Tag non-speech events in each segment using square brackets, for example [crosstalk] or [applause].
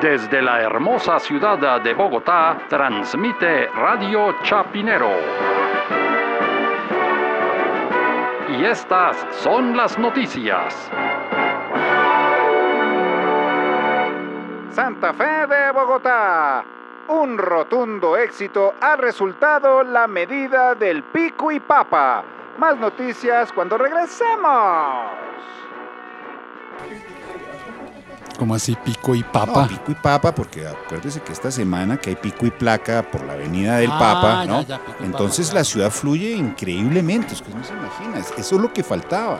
Desde la hermosa ciudad de Bogotá, transmite Radio Chapinero. Y estas son las noticias. Santa Fe de Bogotá. Un rotundo éxito ha resultado la medida del pico y papa. Más noticias cuando regresemos. ¿Cómo así pico y papa? No, pico y papa, porque acuérdese que esta semana que hay pico y placa por la avenida del Ah, Papa, ¿no? ya, Entonces papa, la ciudad fluye increíblemente, es que no se imagina, es- eso es lo que faltaba,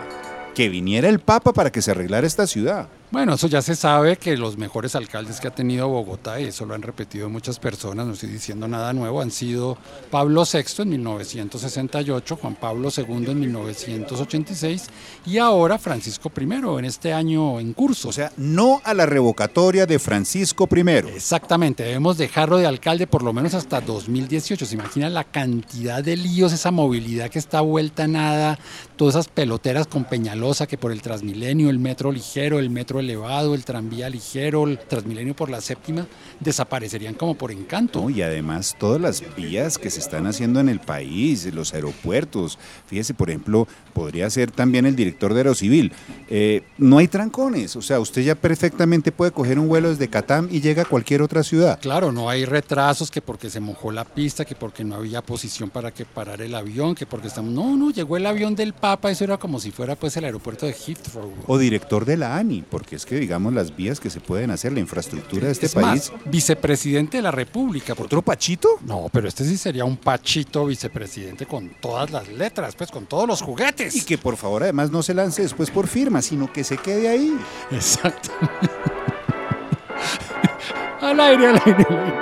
que viniera el Papa para que se arreglara esta ciudad. Bueno, eso ya se sabe que los mejores alcaldes que ha tenido Bogotá, y eso lo han repetido muchas personas, no estoy diciendo nada nuevo, han sido Pablo VI en 1968, Juan Pablo II en 1986 y ahora Francisco I en este año en curso. O sea, no a la revocatoria de Francisco I. Exactamente, debemos dejarlo de alcalde por lo menos hasta 2018. ¿Se imagina la cantidad de líos, esa movilidad que está vuelta a nada, todas esas peloteras con Peñalosa que por el Transmilenio, el metro ligero, el metro elevado, el tranvía ligero, el Transmilenio por la séptima, desaparecerían como por encanto. ¿no? Y además todas las vías que se están haciendo en el país, los aeropuertos. Fíjese, por ejemplo, podría ser también el director de Aerocivil. Eh, no hay trancones, o sea, usted ya perfectamente puede coger un vuelo desde Catam y llega a cualquier otra ciudad. Claro, no hay retrasos, que porque se mojó la pista, que porque no había posición para que parara el avión, que porque estamos... No, no, llegó el avión del Papa, eso era como si fuera pues el aeropuerto de Heathrow. O director de la ANI, porque es que digamos las vías que se pueden hacer, la infraestructura de este es país. más, vicepresidente de la República. porque- ¿Otro Pachito? No, pero este sí sería un pachito vicepresidente con todas las letras, pues con todos los juguetes. Y que por favor además no se lance después por firma, sino que se quede ahí. Exacto. [laughs] al aire, al aire, al aire.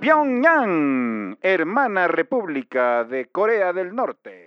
Pyongyang, hermana república de Corea del Norte.